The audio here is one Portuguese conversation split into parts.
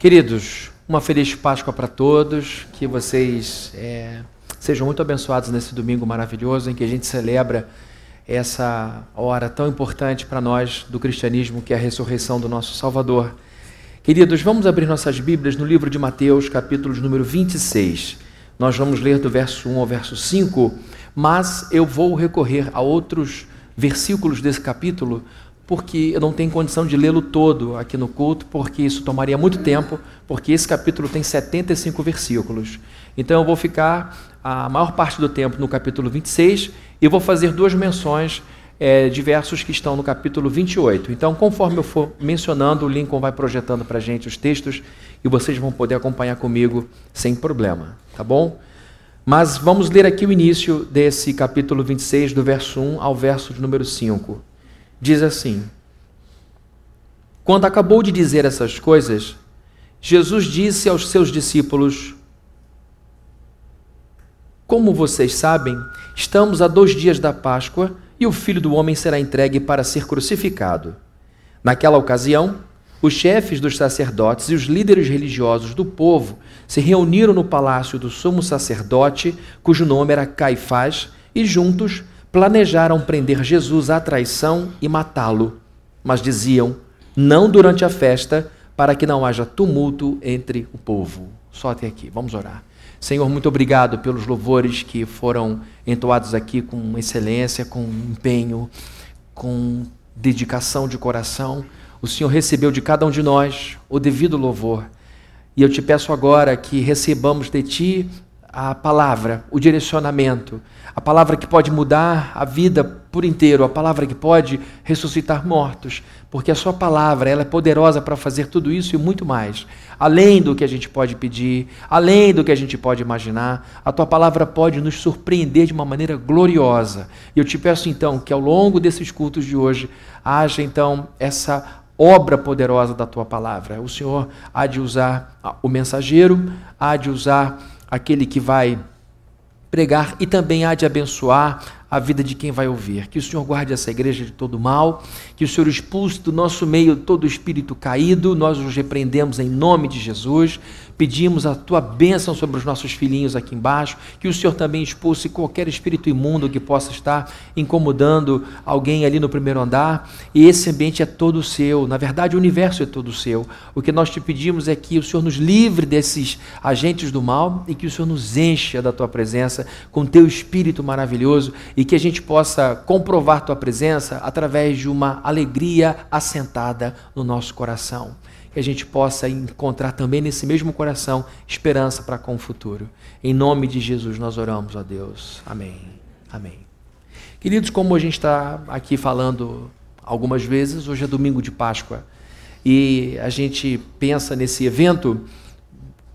Queridos, uma feliz Páscoa para todos, que vocês é, sejam muito abençoados nesse domingo maravilhoso em que a gente celebra essa hora tão importante para nós do cristianismo, que é a ressurreição do nosso Salvador. Queridos, vamos abrir nossas Bíblias no livro de Mateus, capítulo número 26. Nós vamos ler do verso 1 ao verso 5, mas eu vou recorrer a outros versículos desse capítulo porque eu não tenho condição de lê-lo todo aqui no culto, porque isso tomaria muito tempo, porque esse capítulo tem 75 versículos. Então eu vou ficar a maior parte do tempo no capítulo 26 e vou fazer duas menções é, de versos que estão no capítulo 28. Então, conforme eu for mencionando, o Lincoln vai projetando para a gente os textos e vocês vão poder acompanhar comigo sem problema, tá bom? Mas vamos ler aqui o início desse capítulo 26, do verso 1 ao verso de número 5 diz assim: Quando acabou de dizer essas coisas, Jesus disse aos seus discípulos: Como vocês sabem, estamos a dois dias da Páscoa e o filho do homem será entregue para ser crucificado. Naquela ocasião, os chefes dos sacerdotes e os líderes religiosos do povo se reuniram no palácio do sumo sacerdote, cujo nome era Caifás, e juntos planejaram prender Jesus à traição e matá-lo, mas diziam: não durante a festa, para que não haja tumulto entre o povo. Só até aqui, vamos orar. Senhor, muito obrigado pelos louvores que foram entoados aqui com excelência, com empenho, com dedicação de coração. O Senhor recebeu de cada um de nós o devido louvor. E eu te peço agora que recebamos de ti a palavra, o direcionamento, a palavra que pode mudar a vida por inteiro, a palavra que pode ressuscitar mortos, porque a sua palavra ela é poderosa para fazer tudo isso e muito mais, além do que a gente pode pedir, além do que a gente pode imaginar, a tua palavra pode nos surpreender de uma maneira gloriosa. E eu te peço então que ao longo desses cultos de hoje haja então essa obra poderosa da tua palavra. O Senhor há de usar o mensageiro, há de usar aquele que vai pregar e também há de abençoar a vida de quem vai ouvir. Que o Senhor guarde essa igreja de todo mal, que o Senhor expulse do nosso meio todo espírito caído, nós os repreendemos em nome de Jesus. Pedimos a tua bênção sobre os nossos filhinhos aqui embaixo, que o Senhor também expulse qualquer espírito imundo que possa estar incomodando alguém ali no primeiro andar. E esse ambiente é todo seu, na verdade, o universo é todo seu. O que nós te pedimos é que o Senhor nos livre desses agentes do mal e que o Senhor nos encha da tua presença com teu espírito maravilhoso e que a gente possa comprovar tua presença através de uma alegria assentada no nosso coração que a gente possa encontrar também nesse mesmo coração esperança para com o futuro. Em nome de Jesus nós oramos a Deus. Amém. Amém. Queridos, como a gente está aqui falando algumas vezes, hoje é domingo de Páscoa e a gente pensa nesse evento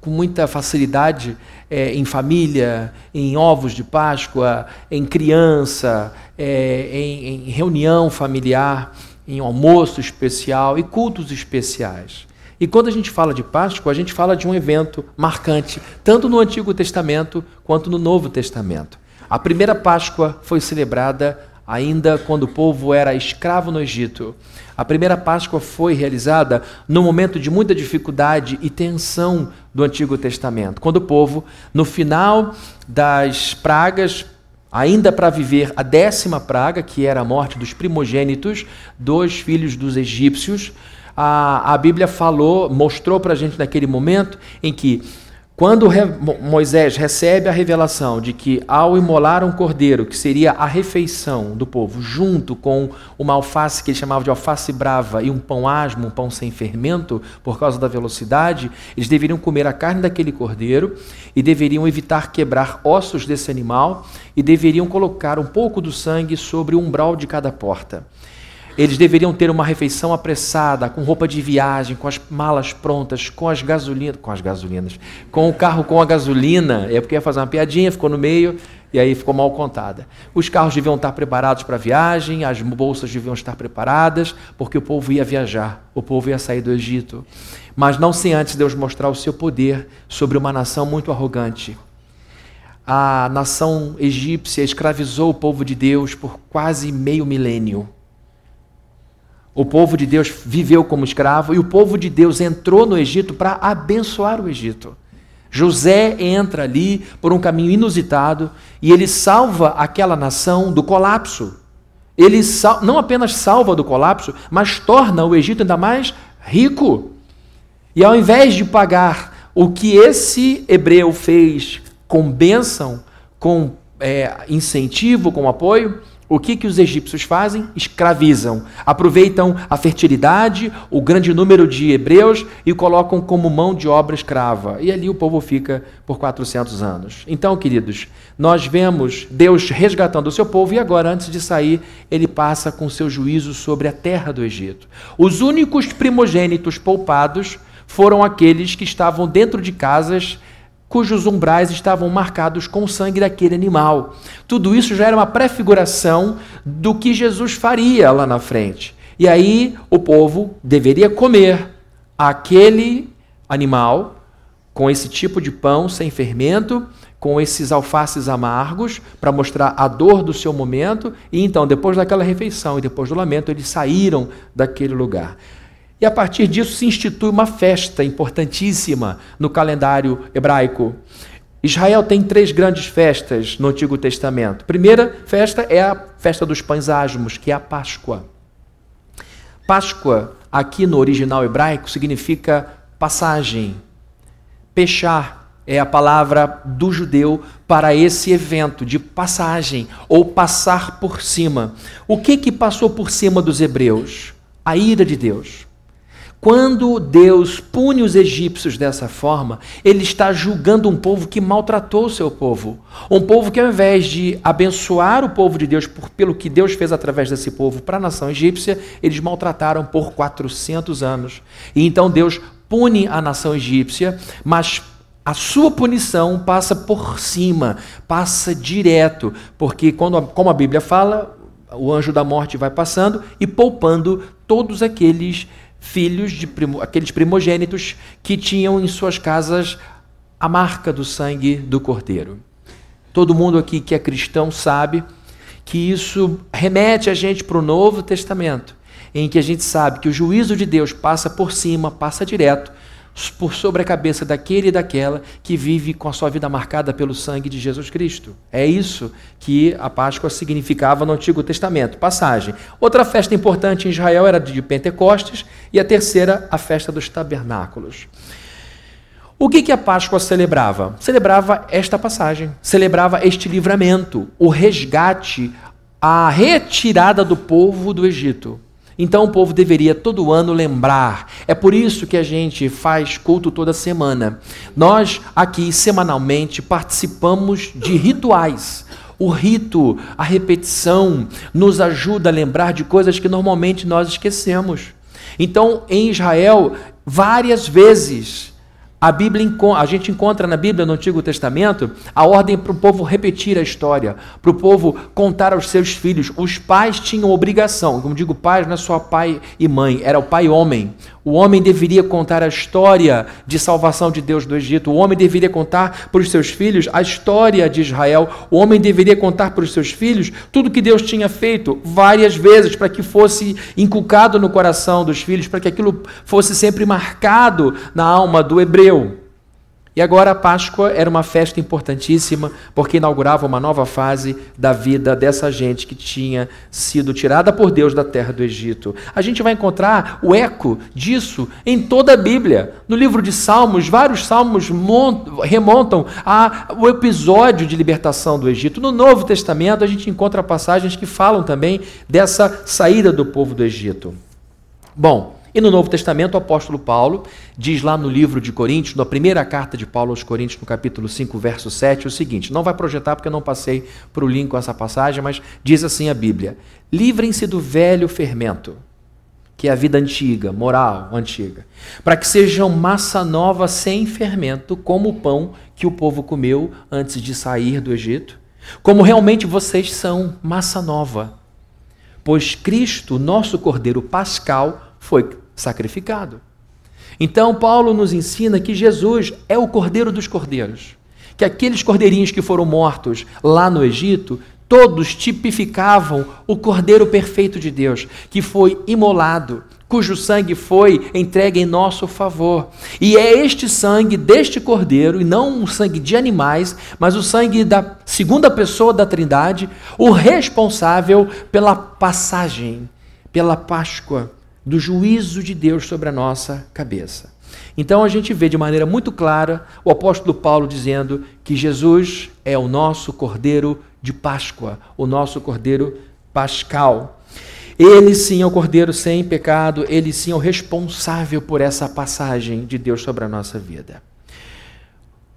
com muita facilidade é, em família, em ovos de Páscoa, em criança, é, em, em reunião familiar em almoço especial e cultos especiais. E quando a gente fala de Páscoa, a gente fala de um evento marcante, tanto no Antigo Testamento quanto no Novo Testamento. A primeira Páscoa foi celebrada ainda quando o povo era escravo no Egito. A primeira Páscoa foi realizada no momento de muita dificuldade e tensão do Antigo Testamento, quando o povo, no final das pragas ainda para viver a décima praga, que era a morte dos primogênitos dos filhos dos egípcios, a, a Bíblia falou, mostrou para a gente naquele momento em que quando Moisés recebe a revelação de que ao imolar um cordeiro, que seria a refeição do povo, junto com uma alface que ele chamava de alface brava e um pão asmo, um pão sem fermento, por causa da velocidade, eles deveriam comer a carne daquele cordeiro e deveriam evitar quebrar ossos desse animal e deveriam colocar um pouco do sangue sobre o umbral de cada porta. Eles deveriam ter uma refeição apressada, com roupa de viagem, com as malas prontas, com as gasolinas, com as gasolinas, com o carro com a gasolina. É porque ia fazer uma piadinha, ficou no meio e aí ficou mal contada. Os carros deviam estar preparados para a viagem, as bolsas deviam estar preparadas, porque o povo ia viajar, o povo ia sair do Egito. Mas não sem antes Deus mostrar o seu poder sobre uma nação muito arrogante. A nação egípcia escravizou o povo de Deus por quase meio milênio O povo de Deus viveu como escravo e o povo de Deus entrou no Egito para abençoar o Egito. José entra ali por um caminho inusitado e ele salva aquela nação do colapso. Ele não apenas salva do colapso, mas torna o Egito ainda mais rico. E ao invés de pagar o que esse hebreu fez com bênção, com é, incentivo, com apoio, o que, que os egípcios fazem? Escravizam. Aproveitam a fertilidade, o grande número de hebreus e colocam como mão de obra escrava. E ali o povo fica por 400 anos. Então, queridos, nós vemos Deus resgatando o seu povo e agora, antes de sair, ele passa com seu juízo sobre a terra do Egito. Os únicos primogênitos poupados foram aqueles que estavam dentro de casas cujos umbrais estavam marcados com o sangue daquele animal. Tudo isso já era uma prefiguração do que Jesus faria lá na frente. E aí o povo deveria comer aquele animal com esse tipo de pão sem fermento, com esses alfaces amargos, para mostrar a dor do seu momento. E então, depois daquela refeição e depois do lamento, eles saíram daquele lugar. E a partir disso se institui uma festa importantíssima no calendário hebraico. Israel tem três grandes festas no Antigo Testamento. primeira festa é a festa dos pães asmos, que é a Páscoa. Páscoa, aqui no original hebraico, significa passagem. Pechar é a palavra do judeu para esse evento de passagem ou passar por cima. O que que passou por cima dos hebreus? A ira de Deus. Quando Deus pune os egípcios dessa forma, ele está julgando um povo que maltratou o seu povo. Um povo que, ao invés de abençoar o povo de Deus por, pelo que Deus fez através desse povo para a nação egípcia, eles maltrataram por 400 anos. E então Deus pune a nação egípcia, mas a sua punição passa por cima, passa direto, porque, quando, como a Bíblia fala, o anjo da morte vai passando e poupando todos aqueles filhos de primo, aqueles primogênitos que tinham em suas casas a marca do sangue do cordeiro. Todo mundo aqui que é cristão sabe que isso remete a gente para o Novo Testamento, em que a gente sabe que o juízo de Deus passa por cima, passa direto por sobre a cabeça daquele e daquela que vive com a sua vida marcada pelo sangue de Jesus Cristo. É isso que a Páscoa significava no Antigo Testamento. Passagem. Outra festa importante em Israel era de Pentecostes e a terceira, a festa dos tabernáculos. O que, que a Páscoa celebrava? Celebrava esta passagem, celebrava este livramento, o resgate, a retirada do povo do Egito. Então o povo deveria todo ano lembrar. É por isso que a gente faz culto toda semana. Nós aqui semanalmente participamos de rituais. O rito, a repetição, nos ajuda a lembrar de coisas que normalmente nós esquecemos. Então, em Israel, várias vezes a Bíblia, a gente encontra na Bíblia, no Antigo Testamento, a ordem para o povo repetir a história, para o povo contar aos seus filhos. Os pais tinham obrigação, como digo, pais não é só pai e mãe, era o pai homem. O homem deveria contar a história de salvação de Deus do Egito. O homem deveria contar para os seus filhos a história de Israel. O homem deveria contar para os seus filhos tudo que Deus tinha feito várias vezes para que fosse inculcado no coração dos filhos, para que aquilo fosse sempre marcado na alma do hebreu. E agora a Páscoa era uma festa importantíssima, porque inaugurava uma nova fase da vida dessa gente que tinha sido tirada por Deus da terra do Egito. A gente vai encontrar o eco disso em toda a Bíblia. No livro de Salmos, vários salmos remontam ao episódio de libertação do Egito. No Novo Testamento, a gente encontra passagens que falam também dessa saída do povo do Egito. Bom, e no Novo Testamento, o apóstolo Paulo diz lá no livro de Coríntios, na primeira carta de Paulo aos Coríntios, no capítulo 5, verso 7, o seguinte: não vai projetar porque eu não passei para o link com essa passagem, mas diz assim a Bíblia: livrem-se do velho fermento, que é a vida antiga, moral antiga, para que sejam massa nova sem fermento, como o pão que o povo comeu antes de sair do Egito, como realmente vocês são massa nova. Pois Cristo, nosso Cordeiro Pascal, foi sacrificado. Então, Paulo nos ensina que Jesus é o cordeiro dos cordeiros. Que aqueles cordeirinhos que foram mortos lá no Egito, todos tipificavam o Cordeiro perfeito de Deus, que foi imolado, cujo sangue foi entregue em nosso favor. E é este sangue deste Cordeiro, e não o sangue de animais, mas o sangue da segunda pessoa da Trindade, o responsável pela passagem, pela Páscoa, do juízo de Deus sobre a nossa cabeça. Então a gente vê de maneira muito clara o apóstolo Paulo dizendo que Jesus é o nosso Cordeiro de Páscoa, o nosso Cordeiro Pascal. Ele sim é o Cordeiro sem pecado, ele sim é o responsável por essa passagem de Deus sobre a nossa vida.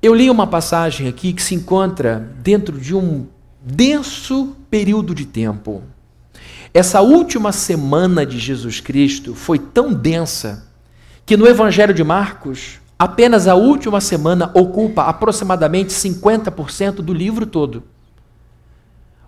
Eu li uma passagem aqui que se encontra dentro de um denso período de tempo. Essa última semana de Jesus Cristo foi tão densa que no Evangelho de Marcos, apenas a última semana ocupa aproximadamente 50% do livro todo.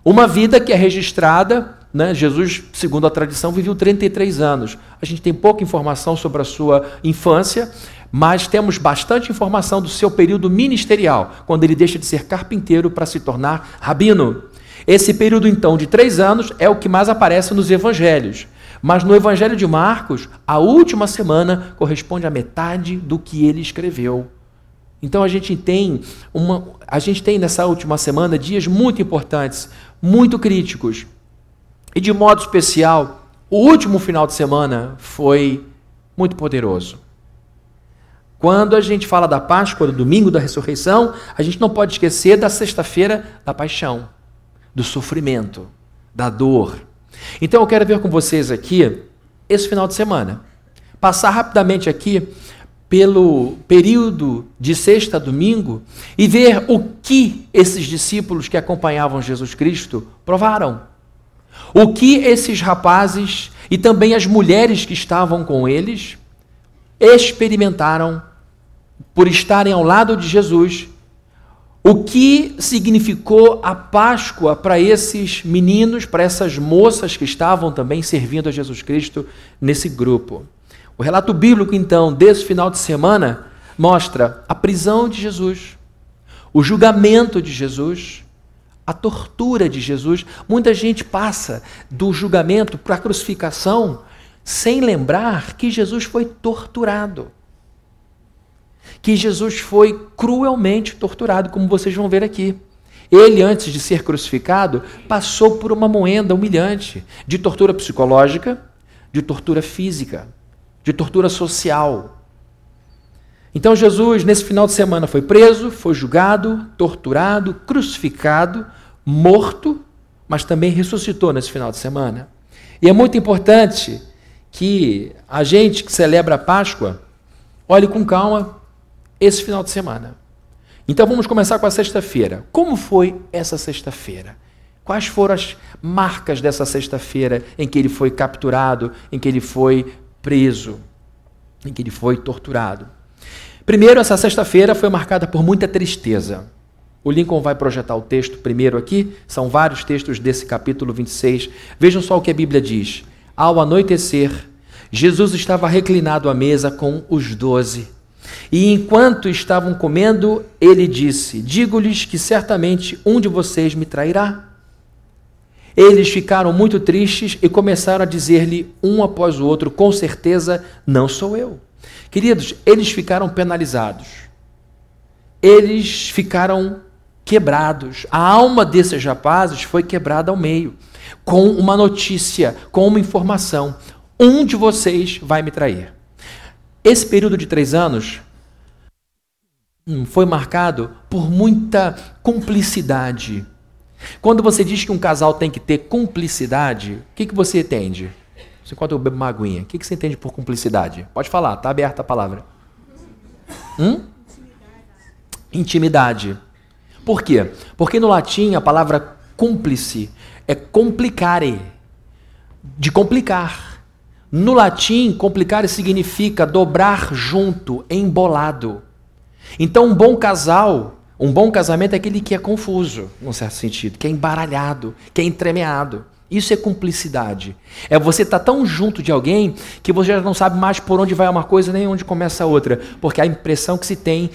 Uma vida que é registrada, né? Jesus, segundo a tradição, viveu 33 anos. A gente tem pouca informação sobre a sua infância, mas temos bastante informação do seu período ministerial, quando ele deixa de ser carpinteiro para se tornar rabino. Esse período, então, de três anos é o que mais aparece nos evangelhos. Mas no Evangelho de Marcos, a última semana corresponde à metade do que ele escreveu. Então a gente tem uma, a gente tem nessa última semana dias muito importantes, muito críticos. E de modo especial, o último final de semana foi muito poderoso. Quando a gente fala da Páscoa, do domingo da ressurreição, a gente não pode esquecer da sexta-feira da paixão, do sofrimento, da dor, então eu quero ver com vocês aqui esse final de semana. Passar rapidamente aqui pelo período de sexta a domingo e ver o que esses discípulos que acompanhavam Jesus Cristo provaram. O que esses rapazes e também as mulheres que estavam com eles experimentaram por estarem ao lado de Jesus o que significou a Páscoa para esses meninos, para essas moças que estavam também servindo a Jesus Cristo nesse grupo? O relato bíblico, então, desse final de semana, mostra a prisão de Jesus, o julgamento de Jesus, a tortura de Jesus. Muita gente passa do julgamento para a crucificação sem lembrar que Jesus foi torturado que Jesus foi cruelmente torturado, como vocês vão ver aqui. Ele, antes de ser crucificado, passou por uma moenda humilhante de tortura psicológica, de tortura física, de tortura social. Então, Jesus, nesse final de semana, foi preso, foi julgado, torturado, crucificado, morto, mas também ressuscitou nesse final de semana. E é muito importante que a gente que celebra a Páscoa olhe com calma esse final de semana. Então vamos começar com a sexta-feira. Como foi essa sexta-feira? Quais foram as marcas dessa sexta-feira em que ele foi capturado, em que ele foi preso, em que ele foi torturado? Primeiro, essa sexta-feira foi marcada por muita tristeza. O Lincoln vai projetar o texto primeiro aqui, são vários textos desse capítulo 26. Vejam só o que a Bíblia diz. Ao anoitecer, Jesus estava reclinado à mesa com os doze. E enquanto estavam comendo, ele disse: Digo-lhes que certamente um de vocês me trairá. Eles ficaram muito tristes e começaram a dizer-lhe um após o outro: Com certeza não sou eu. Queridos, eles ficaram penalizados. Eles ficaram quebrados. A alma desses rapazes foi quebrada ao meio, com uma notícia, com uma informação: um de vocês vai me trair. Esse período de três anos foi marcado por muita cumplicidade. Quando você diz que um casal tem que ter cumplicidade, o que, que você entende? Você enquanto eu bebo uma aguinha, o que, que você entende por cumplicidade? Pode falar, está aberta a palavra. Hum? Intimidade. Por quê? Porque no latim a palavra cúmplice é complicare, de complicar. No latim, complicare significa dobrar junto, embolado. Então, um bom casal, um bom casamento é aquele que é confuso, num certo sentido, que é embaralhado, que é entremeado. Isso é cumplicidade. É você estar tá tão junto de alguém que você já não sabe mais por onde vai uma coisa nem onde começa a outra. Porque a impressão que se tem,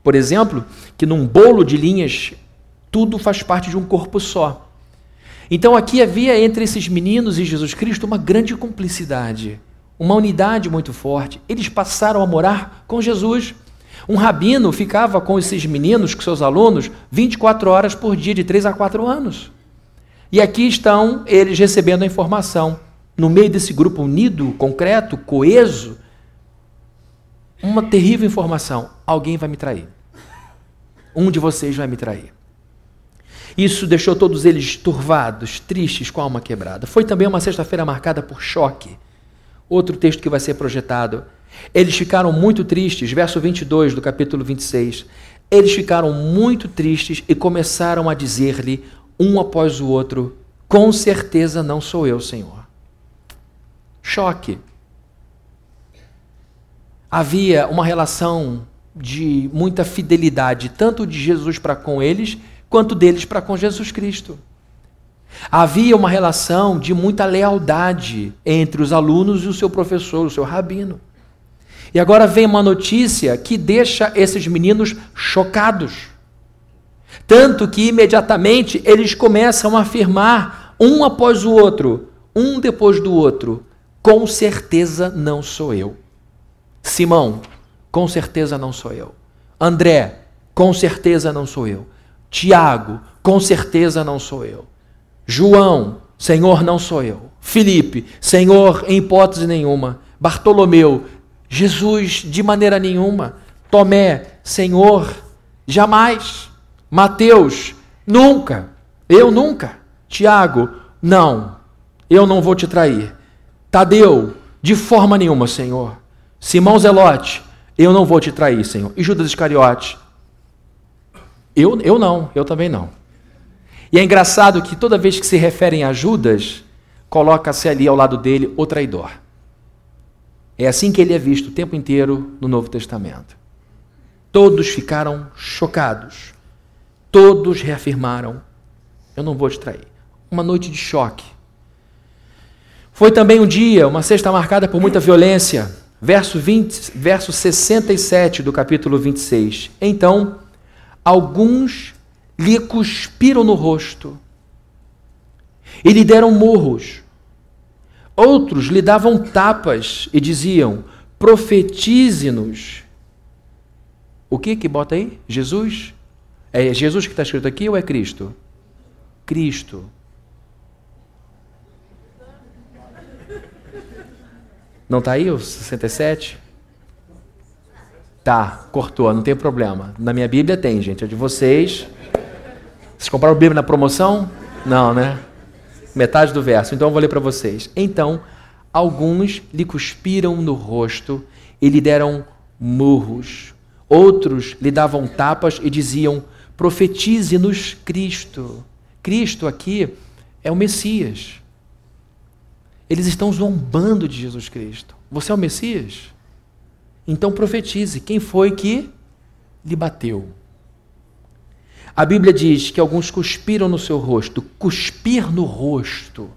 por exemplo, que num bolo de linhas tudo faz parte de um corpo só. Então aqui havia entre esses meninos e Jesus Cristo uma grande cumplicidade, uma unidade muito forte. Eles passaram a morar com Jesus. Um rabino ficava com esses meninos, com seus alunos, 24 horas por dia, de 3 a 4 anos. E aqui estão eles recebendo a informação. No meio desse grupo unido, concreto, coeso, uma terrível informação: alguém vai me trair. Um de vocês vai me trair. Isso deixou todos eles turvados, tristes, com a alma quebrada. Foi também uma sexta-feira marcada por choque. Outro texto que vai ser projetado. Eles ficaram muito tristes, verso 22 do capítulo 26. Eles ficaram muito tristes e começaram a dizer-lhe, um após o outro: Com certeza não sou eu, Senhor. Choque. Havia uma relação de muita fidelidade, tanto de Jesus para com eles, quanto deles para com Jesus Cristo. Havia uma relação de muita lealdade entre os alunos e o seu professor, o seu rabino. E agora vem uma notícia que deixa esses meninos chocados. Tanto que imediatamente eles começam a afirmar, um após o outro, um depois do outro: com certeza não sou eu. Simão, com certeza não sou eu. André, com certeza não sou eu. Tiago, com certeza não sou eu. João, Senhor, não sou eu. Felipe, Senhor, em hipótese nenhuma. Bartolomeu, Jesus, de maneira nenhuma. Tomé, Senhor, jamais. Mateus, nunca. Eu nunca. Tiago, não. Eu não vou te trair. Tadeu, de forma nenhuma, Senhor. Simão Zelote, eu não vou te trair, Senhor. E Judas Iscariote, eu, eu não, eu também não. E é engraçado que toda vez que se referem a Judas, coloca-se ali ao lado dele o traidor. É assim que ele é visto o tempo inteiro no Novo Testamento. Todos ficaram chocados. Todos reafirmaram: Eu não vou te trair. Uma noite de choque. Foi também um dia, uma sexta marcada por muita violência. Verso, 20, verso 67 do capítulo 26. Então, alguns lhe cuspiram no rosto e lhe deram murros. Outros lhe davam tapas e diziam: profetize-nos. O que que bota aí? Jesus? É Jesus que está escrito aqui ou é Cristo? Cristo. Não está aí o 67? Tá, cortou, não tem problema. Na minha Bíblia tem, gente. A de vocês. Vocês compraram Bíblia na promoção? Não, né? Metade do verso. Então eu vou ler para vocês. Então, alguns lhe cuspiram no rosto e lhe deram murros. Outros lhe davam tapas e diziam: profetize-nos Cristo. Cristo aqui é o Messias. Eles estão zombando de Jesus Cristo. Você é o Messias? Então profetize quem foi que lhe bateu. A Bíblia diz que alguns cuspiram no seu rosto. Cuspir no rosto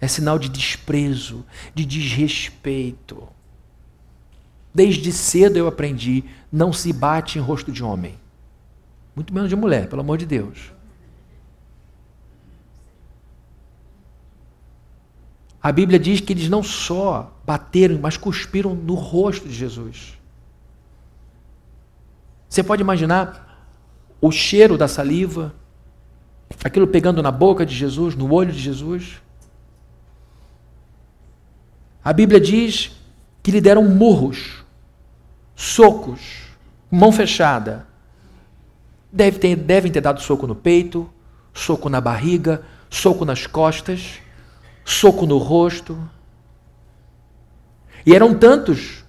é sinal de desprezo, de desrespeito. Desde cedo eu aprendi: não se bate em rosto de homem, muito menos de mulher, pelo amor de Deus. A Bíblia diz que eles não só bateram, mas cuspiram no rosto de Jesus. Você pode imaginar o cheiro da saliva, aquilo pegando na boca de Jesus, no olho de Jesus? A Bíblia diz que lhe deram murros, socos, mão fechada. Deve ter, devem ter dado soco no peito, soco na barriga, soco nas costas soco no rosto. E eram tantos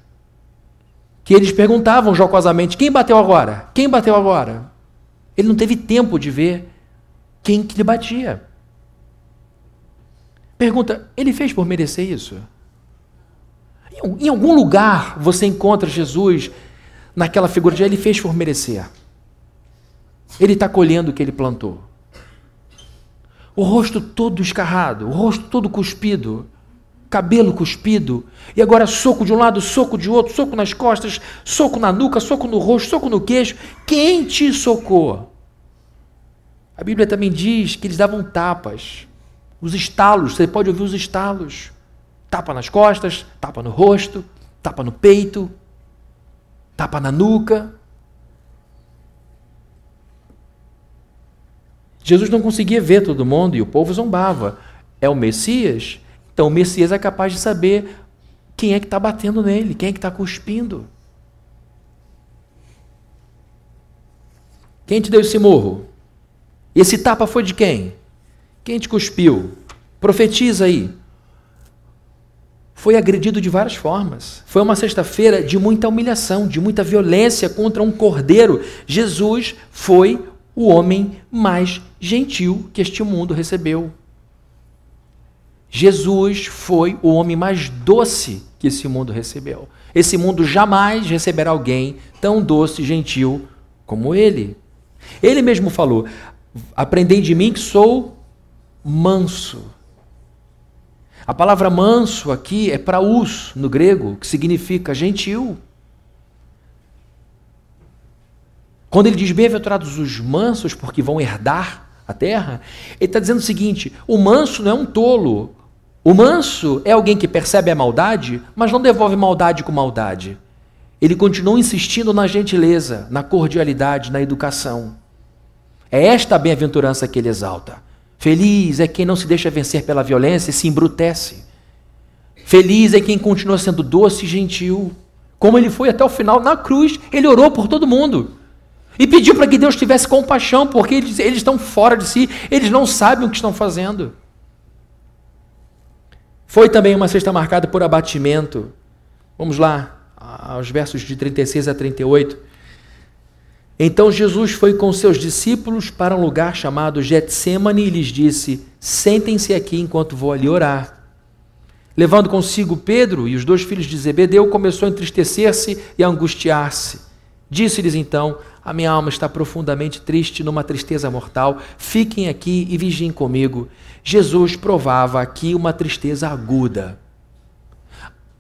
que eles perguntavam jocosamente: quem bateu agora? Quem bateu agora? Ele não teve tempo de ver quem que lhe batia. Pergunta: ele fez por merecer isso? Em algum lugar você encontra Jesus naquela figura de ele fez por merecer. Ele está colhendo o que ele plantou o rosto todo escarrado, o rosto todo cuspido, cabelo cuspido, e agora soco de um lado, soco de outro, soco nas costas, soco na nuca, soco no rosto, soco no queixo. Quem te socou? A Bíblia também diz que eles davam tapas. Os estalos, você pode ouvir os estalos. Tapa nas costas, tapa no rosto, tapa no peito, tapa na nuca. Jesus não conseguia ver todo mundo e o povo zombava. É o Messias? Então o Messias é capaz de saber quem é que está batendo nele, quem é que está cuspindo. Quem te deu esse morro? Esse tapa foi de quem? Quem te cuspiu? Profetiza aí. Foi agredido de várias formas. Foi uma sexta-feira de muita humilhação, de muita violência contra um cordeiro. Jesus foi o homem mais gentil que este mundo recebeu. Jesus foi o homem mais doce que esse mundo recebeu. Esse mundo jamais receberá alguém tão doce e gentil como ele. Ele mesmo falou: Aprendei de mim que sou manso. A palavra manso aqui é praus no grego, que significa gentil. Quando ele diz bem-aventurados os mansos, porque vão herdar a terra, ele está dizendo o seguinte: o manso não é um tolo. O manso é alguém que percebe a maldade, mas não devolve maldade com maldade. Ele continua insistindo na gentileza, na cordialidade, na educação. É esta a bem-aventurança que ele exalta. Feliz é quem não se deixa vencer pela violência e se embrutece. Feliz é quem continua sendo doce e gentil. Como ele foi até o final na cruz, ele orou por todo mundo. E pediu para que Deus tivesse compaixão, porque eles, eles estão fora de si, eles não sabem o que estão fazendo. Foi também uma sexta marcada por abatimento. Vamos lá, aos versos de 36 a 38. Então Jesus foi com seus discípulos para um lugar chamado Getsemane e lhes disse: Sentem-se aqui enquanto vou ali orar. Levando consigo Pedro e os dois filhos de Zebedeu, começou a entristecer-se e a angustiar-se. Disse-lhes então: A minha alma está profundamente triste, numa tristeza mortal. Fiquem aqui e vigiem comigo. Jesus provava aqui uma tristeza aguda.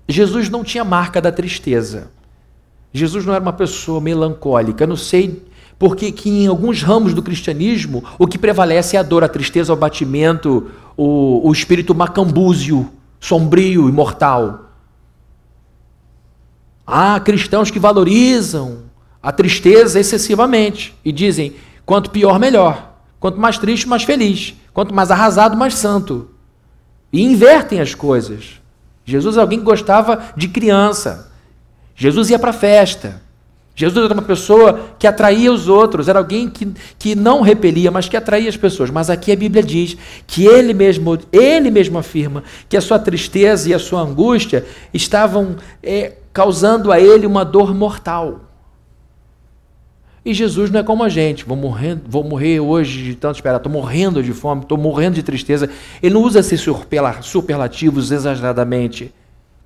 Jesus não tinha marca da tristeza. Jesus não era uma pessoa melancólica. Eu não sei porque que em alguns ramos do cristianismo o que prevalece é a dor, a tristeza, o abatimento, o, o espírito macambúzio, sombrio e mortal. Há cristãos que valorizam a tristeza excessivamente e dizem: quanto pior, melhor. Quanto mais triste, mais feliz. Quanto mais arrasado, mais santo. E invertem as coisas. Jesus é alguém que gostava de criança. Jesus ia para a festa. Jesus era uma pessoa que atraía os outros, era alguém que, que não repelia, mas que atraía as pessoas. Mas aqui a Bíblia diz que ele mesmo, ele mesmo afirma que a sua tristeza e a sua angústia estavam é, causando a ele uma dor mortal. E Jesus não é como a gente, vou morrer, vou morrer hoje de tanto esperar, estou morrendo de fome, estou morrendo de tristeza. Ele não usa esses superlativos exageradamente.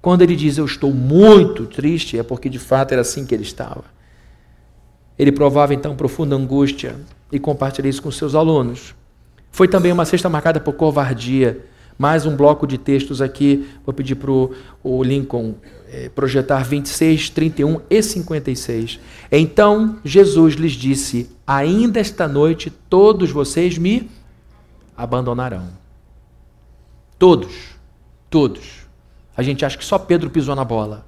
Quando ele diz eu estou muito triste, é porque de fato era assim que ele estava. Ele provava então profunda angústia e compartilhou isso com seus alunos. Foi também uma cesta marcada por covardia. Mais um bloco de textos aqui. Vou pedir para o Lincoln é, projetar 26, 31 e 56. Então Jesus lhes disse: Ainda esta noite todos vocês me abandonarão. Todos, todos. A gente acha que só Pedro pisou na bola.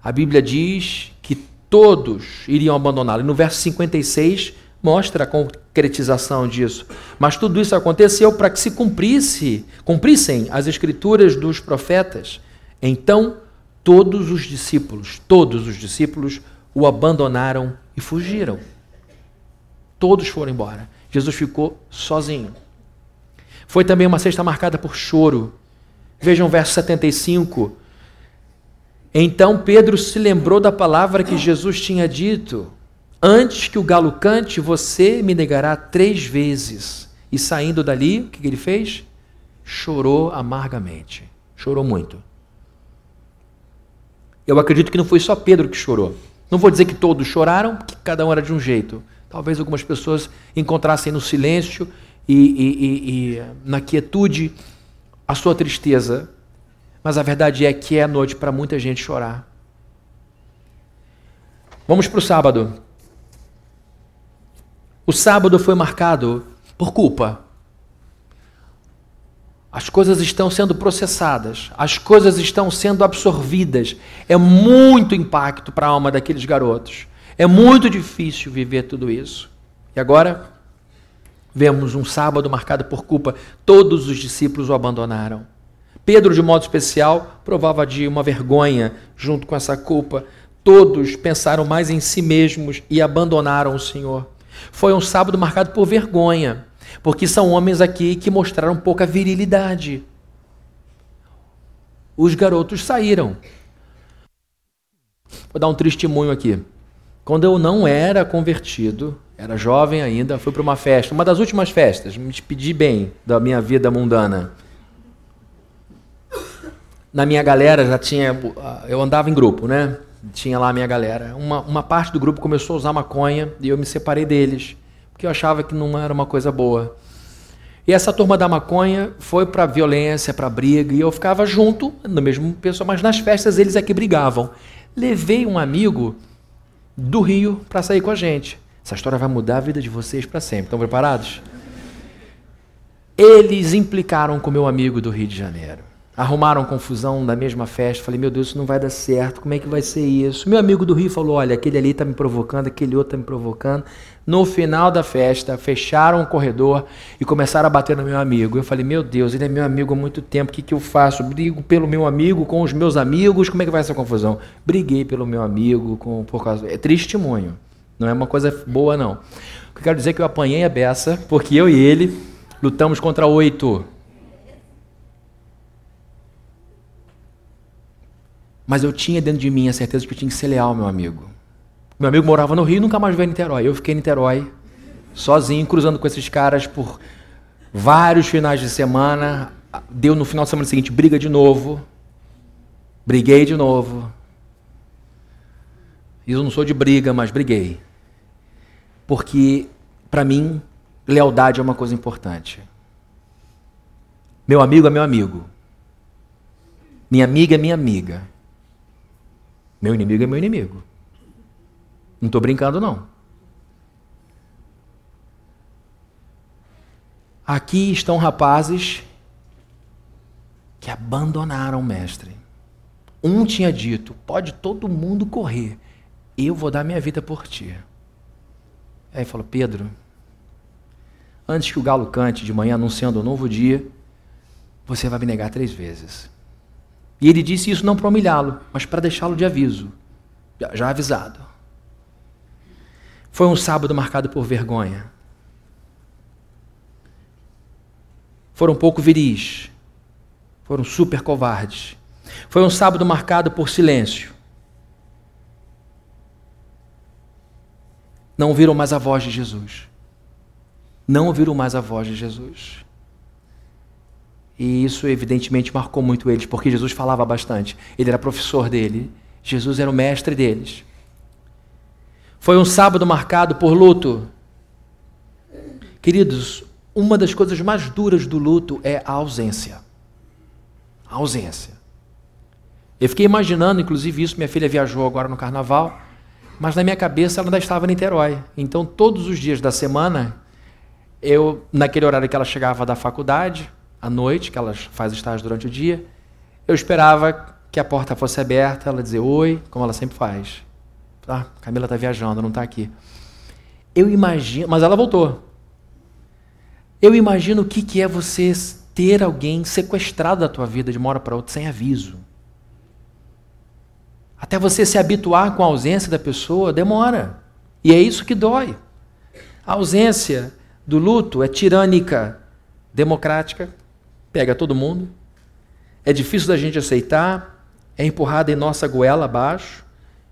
A Bíblia diz que todos iriam abandoná-lo. E no verso 56 mostra a concretização disso. Mas tudo isso aconteceu para que se cumprisse, cumprissem as escrituras dos profetas. Então, todos os discípulos, todos os discípulos o abandonaram e fugiram. Todos foram embora. Jesus ficou sozinho. Foi também uma cesta marcada por choro. Vejam o verso 75. Então Pedro se lembrou da palavra que Jesus tinha dito: Antes que o galo cante, você me negará três vezes. E saindo dali, o que ele fez? Chorou amargamente. Chorou muito. Eu acredito que não foi só Pedro que chorou. Não vou dizer que todos choraram, porque cada um era de um jeito. Talvez algumas pessoas encontrassem no silêncio e, e, e, e na quietude a sua tristeza, mas a verdade é que é noite para muita gente chorar. Vamos para o sábado. O sábado foi marcado por culpa. As coisas estão sendo processadas, as coisas estão sendo absorvidas. É muito impacto para a alma daqueles garotos. É muito difícil viver tudo isso. E agora, vemos um sábado marcado por culpa. Todos os discípulos o abandonaram. Pedro, de modo especial, provava de uma vergonha junto com essa culpa. Todos pensaram mais em si mesmos e abandonaram o Senhor. Foi um sábado marcado por vergonha, porque são homens aqui que mostraram pouca virilidade. Os garotos saíram. Vou dar um testemunho aqui. Quando eu não era convertido, era jovem ainda, fui para uma festa, uma das últimas festas, me despedi bem da minha vida mundana. Na minha galera já tinha, eu andava em grupo, né? Tinha lá a minha galera. Uma, uma parte do grupo começou a usar maconha e eu me separei deles, porque eu achava que não era uma coisa boa. E essa turma da maconha foi para violência, para briga, e eu ficava junto, no mesmo pessoal, mas nas festas eles é que brigavam. Levei um amigo do Rio para sair com a gente. Essa história vai mudar a vida de vocês para sempre. Estão preparados? Eles implicaram com meu amigo do Rio de Janeiro arrumaram confusão na mesma festa. Falei, meu Deus, isso não vai dar certo, como é que vai ser isso? Meu amigo do Rio falou: olha, aquele ali está me provocando, aquele outro está me provocando. No final da festa, fecharam o corredor e começaram a bater no meu amigo. Eu falei, meu Deus, ele é meu amigo há muito tempo, o que, que eu faço? Brigo pelo meu amigo com os meus amigos, como é que vai essa confusão? Briguei pelo meu amigo com, por causa. É testemunho, não é uma coisa boa, não. O que eu quero dizer é que eu apanhei a beça, porque eu e ele lutamos contra oito. Mas eu tinha dentro de mim a certeza de que eu tinha que ser leal meu amigo. Meu amigo morava no Rio e nunca mais veio em Niterói. Eu fiquei em Niterói, sozinho, cruzando com esses caras por vários finais de semana. Deu no final de semana seguinte briga de novo. Briguei de novo. Eu não sou de briga, mas briguei. Porque, para mim, lealdade é uma coisa importante. Meu amigo é meu amigo. Minha amiga é minha amiga. Meu inimigo é meu inimigo. Não estou brincando, não. Aqui estão rapazes que abandonaram o mestre. Um tinha dito: pode todo mundo correr, eu vou dar minha vida por ti. Aí falou: Pedro, antes que o galo cante de manhã anunciando um novo dia, você vai me negar três vezes. E ele disse isso não para humilhá-lo, mas para deixá-lo de aviso, já avisado. Foi um sábado marcado por vergonha. Foram pouco viris. Foram super covardes. Foi um sábado marcado por silêncio. Não ouviram mais a voz de Jesus. Não ouviram mais a voz de Jesus. E isso, evidentemente, marcou muito eles, porque Jesus falava bastante. Ele era professor dele, Jesus era o mestre deles. Foi um sábado marcado por luto. Queridos, uma das coisas mais duras do luto é a ausência. A ausência. Eu fiquei imaginando, inclusive, isso. Minha filha viajou agora no carnaval, mas na minha cabeça ela ainda estava em Niterói. Então, todos os dias da semana, eu, naquele horário que ela chegava da faculdade, à noite, que ela faz estágio durante o dia, eu esperava que a porta fosse aberta, ela dizer oi, como ela sempre faz. Ah, Camila está viajando, não está aqui. Eu imagino, mas ela voltou. Eu imagino o que, que é você ter alguém sequestrado da tua vida de uma hora para outra sem aviso. Até você se habituar com a ausência da pessoa, demora. E é isso que dói. A ausência do luto é tirânica, democrática, pega todo mundo, é difícil da gente aceitar, é empurrada em nossa goela abaixo,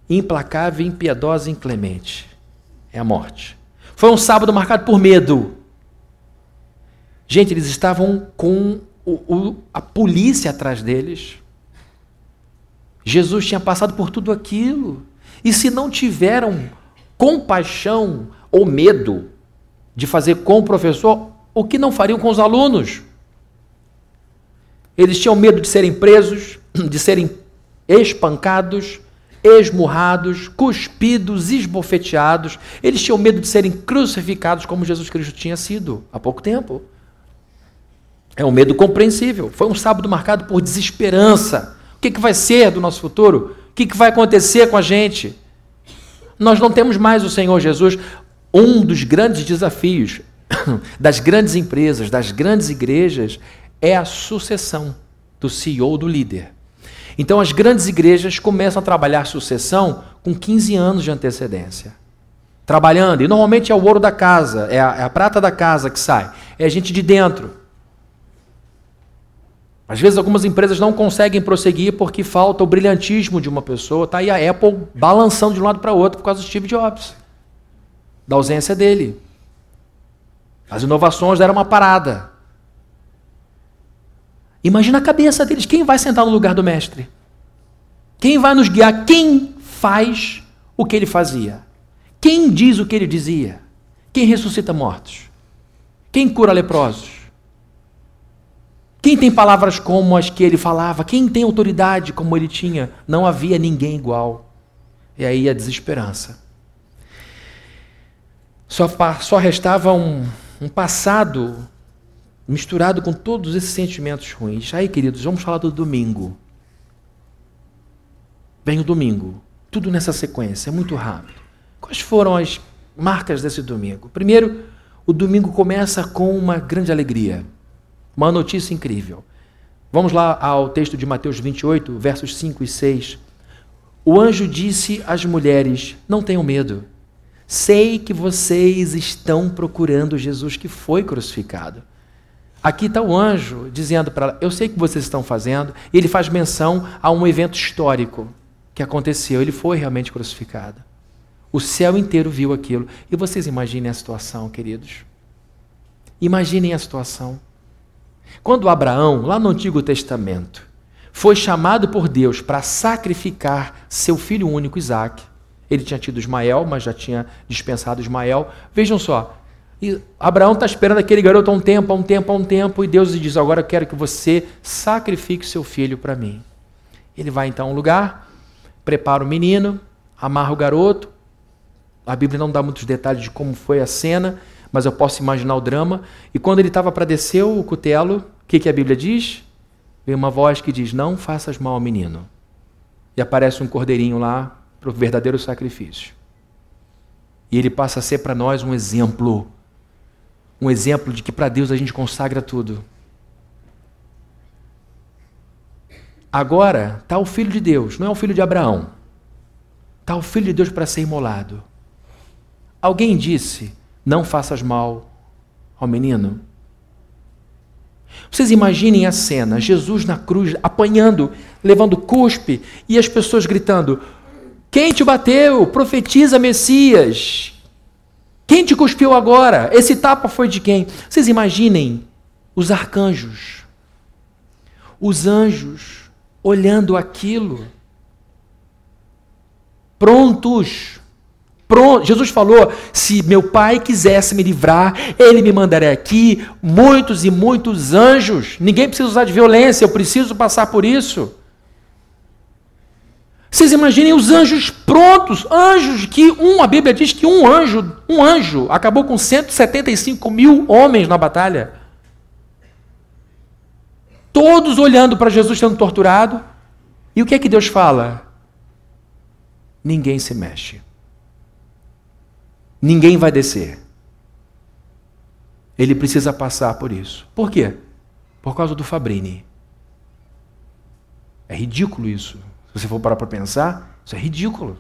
implacável, impiedosa e inclemente. É a morte. Foi um sábado marcado por medo. Gente, eles estavam com o, o, a polícia atrás deles. Jesus tinha passado por tudo aquilo. E se não tiveram compaixão ou medo de fazer com o professor, o que não fariam com os alunos? Eles tinham medo de serem presos, de serem espancados, esmurrados, cuspidos, esbofeteados. Eles tinham medo de serem crucificados como Jesus Cristo tinha sido há pouco tempo. É um medo compreensível. Foi um sábado marcado por desesperança. O que, que vai ser do nosso futuro? O que, que vai acontecer com a gente? Nós não temos mais o Senhor Jesus. Um dos grandes desafios das grandes empresas, das grandes igrejas, é a sucessão do CEO, do líder. Então, as grandes igrejas começam a trabalhar sucessão com 15 anos de antecedência. Trabalhando, e normalmente é o ouro da casa, é a, é a prata da casa que sai, é a gente de dentro. Às vezes, algumas empresas não conseguem prosseguir porque falta o brilhantismo de uma pessoa. Está aí a Apple balançando de um lado para o outro por causa do Steve Jobs, da ausência dele. As inovações deram uma parada. Imagina a cabeça deles. Quem vai sentar no lugar do mestre? Quem vai nos guiar? Quem faz o que ele fazia? Quem diz o que ele dizia? Quem ressuscita mortos? Quem cura leprosos? Quem tem palavras como as que ele falava? Quem tem autoridade como ele tinha? Não havia ninguém igual. E aí a desesperança. Só, só restava um, um passado misturado com todos esses sentimentos ruins. Aí, queridos, vamos falar do domingo. Vem o domingo. Tudo nessa sequência, é muito rápido. Quais foram as marcas desse domingo? Primeiro, o domingo começa com uma grande alegria, uma notícia incrível. Vamos lá ao texto de Mateus 28, versos 5 e 6. O anjo disse às mulheres: Não tenham medo. Sei que vocês estão procurando Jesus que foi crucificado. Aqui está o anjo dizendo para ela: Eu sei o que vocês estão fazendo. E ele faz menção a um evento histórico que aconteceu. Ele foi realmente crucificado. O céu inteiro viu aquilo. E vocês imaginem a situação, queridos. Imaginem a situação. Quando Abraão, lá no Antigo Testamento, foi chamado por Deus para sacrificar seu filho único, Isaac, ele tinha tido Ismael, mas já tinha dispensado Ismael. Vejam só, e Abraão está esperando aquele garoto há um tempo, há um tempo, há um tempo, e Deus lhe diz: Agora eu quero que você sacrifique seu filho para mim. Ele vai então a um lugar, prepara o menino, amarra o garoto. A Bíblia não dá muitos detalhes de como foi a cena, mas eu posso imaginar o drama. E quando ele estava para descer o cutelo, o que, que a Bíblia diz? Vem uma voz que diz: Não faças mal ao menino. E aparece um cordeirinho lá para o verdadeiro sacrifício. E ele passa a ser para nós um exemplo um exemplo de que para Deus a gente consagra tudo. Agora está o filho de Deus, não é o filho de Abraão. Está o filho de Deus para ser imolado. Alguém disse: Não faças mal ao menino. Vocês imaginem a cena: Jesus na cruz, apanhando, levando cuspe, e as pessoas gritando: Quem te bateu? Profetiza Messias. Quem te cuspiu agora? Esse tapa foi de quem? Vocês imaginem os arcanjos, os anjos olhando aquilo, prontos. Pronto. Jesus falou: se meu pai quisesse me livrar, ele me mandaria aqui muitos e muitos anjos. Ninguém precisa usar de violência, eu preciso passar por isso. Vocês imaginem os anjos prontos, anjos que um, a Bíblia diz que um anjo, um anjo, acabou com 175 mil homens na batalha. Todos olhando para Jesus sendo torturado. E o que é que Deus fala? Ninguém se mexe. Ninguém vai descer. Ele precisa passar por isso. Por quê? Por causa do Fabrini. É ridículo isso. Você for parar para pensar, isso é ridículo.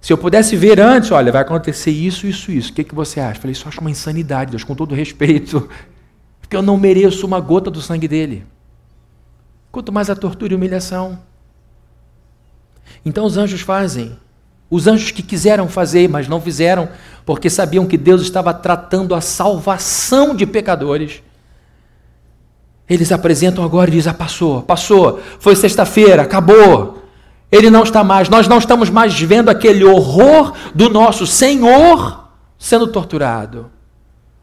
Se eu pudesse ver antes, olha, vai acontecer isso, isso, isso. O que, que você acha? Eu falei, isso eu acho uma insanidade, Deus, com todo respeito. Porque eu não mereço uma gota do sangue dele. Quanto mais a tortura e humilhação. Então os anjos fazem. Os anjos que quiseram fazer, mas não fizeram, porque sabiam que Deus estava tratando a salvação de pecadores. Eles apresentam agora e dizem: ah, passou, passou, foi sexta-feira, acabou. Ele não está mais, nós não estamos mais vendo aquele horror do nosso Senhor sendo torturado.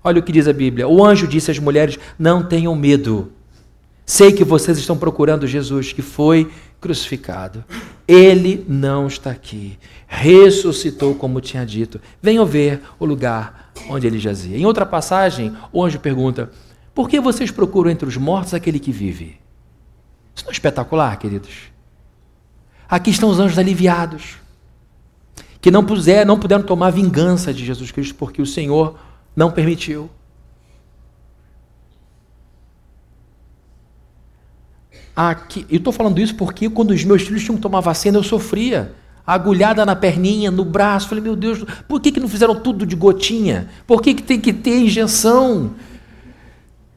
Olha o que diz a Bíblia: o anjo disse às mulheres: não tenham medo. Sei que vocês estão procurando Jesus que foi crucificado. Ele não está aqui. Ressuscitou, como tinha dito. Venham ver o lugar onde ele jazia. Em outra passagem, o anjo pergunta: Por que vocês procuram entre os mortos aquele que vive? Isso não é espetacular, queridos? Aqui estão os anjos aliviados, que não, puser, não puderam tomar vingança de Jesus Cristo porque o Senhor não permitiu. Aqui, eu estou falando isso porque quando os meus filhos tinham que tomar vacina, eu sofria. Agulhada na perninha, no braço. Falei, meu Deus, por que, que não fizeram tudo de gotinha? Por que, que tem que ter injeção?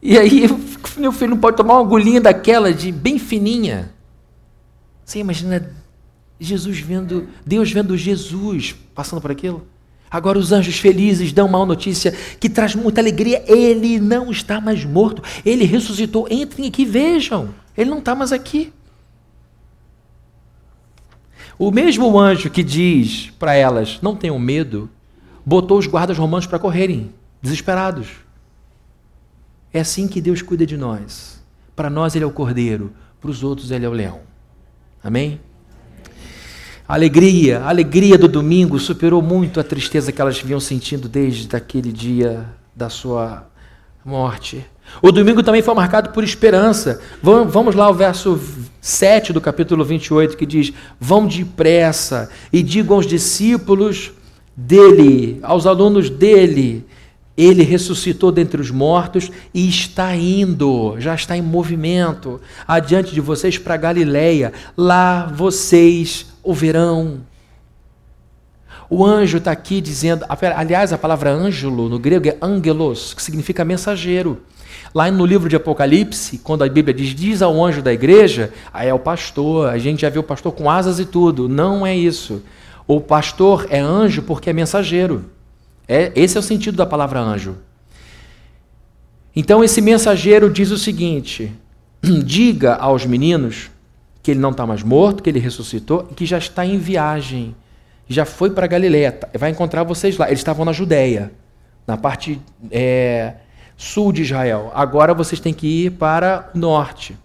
E aí, meu filho não pode tomar uma agulhinha daquela de bem fininha. Você imagina Jesus vendo, Deus vendo Jesus passando por aquilo? Agora os anjos felizes dão uma notícia que traz muita alegria. Ele não está mais morto. Ele ressuscitou. Entrem aqui, vejam. Ele não está mais aqui. O mesmo anjo que diz para elas, não tenham medo, botou os guardas romanos para correrem, desesperados. É assim que Deus cuida de nós. Para nós ele é o cordeiro, para os outros ele é o leão. Amém? Alegria, a alegria do domingo superou muito a tristeza que elas vinham sentindo desde aquele dia da sua morte. O domingo também foi marcado por esperança. Vamos lá ao verso 7 do capítulo 28 que diz: Vão depressa e digam aos discípulos dele, aos alunos dele, ele ressuscitou dentre os mortos e está indo, já está em movimento adiante de vocês para Galiléia. Lá vocês o verão. O anjo está aqui dizendo, aliás, a palavra ângelo no grego é angelos, que significa mensageiro. Lá no livro de Apocalipse, quando a Bíblia diz, diz ao anjo da igreja, aí é o pastor, a gente já viu o pastor com asas e tudo. Não é isso. O pastor é anjo porque é mensageiro. É, esse é o sentido da palavra anjo. Então esse mensageiro diz o seguinte: diga aos meninos que ele não está mais morto, que ele ressuscitou e que já está em viagem. Já foi para Galiléia, vai encontrar vocês lá. Eles estavam na Judéia, na parte é, sul de Israel. Agora vocês têm que ir para o norte.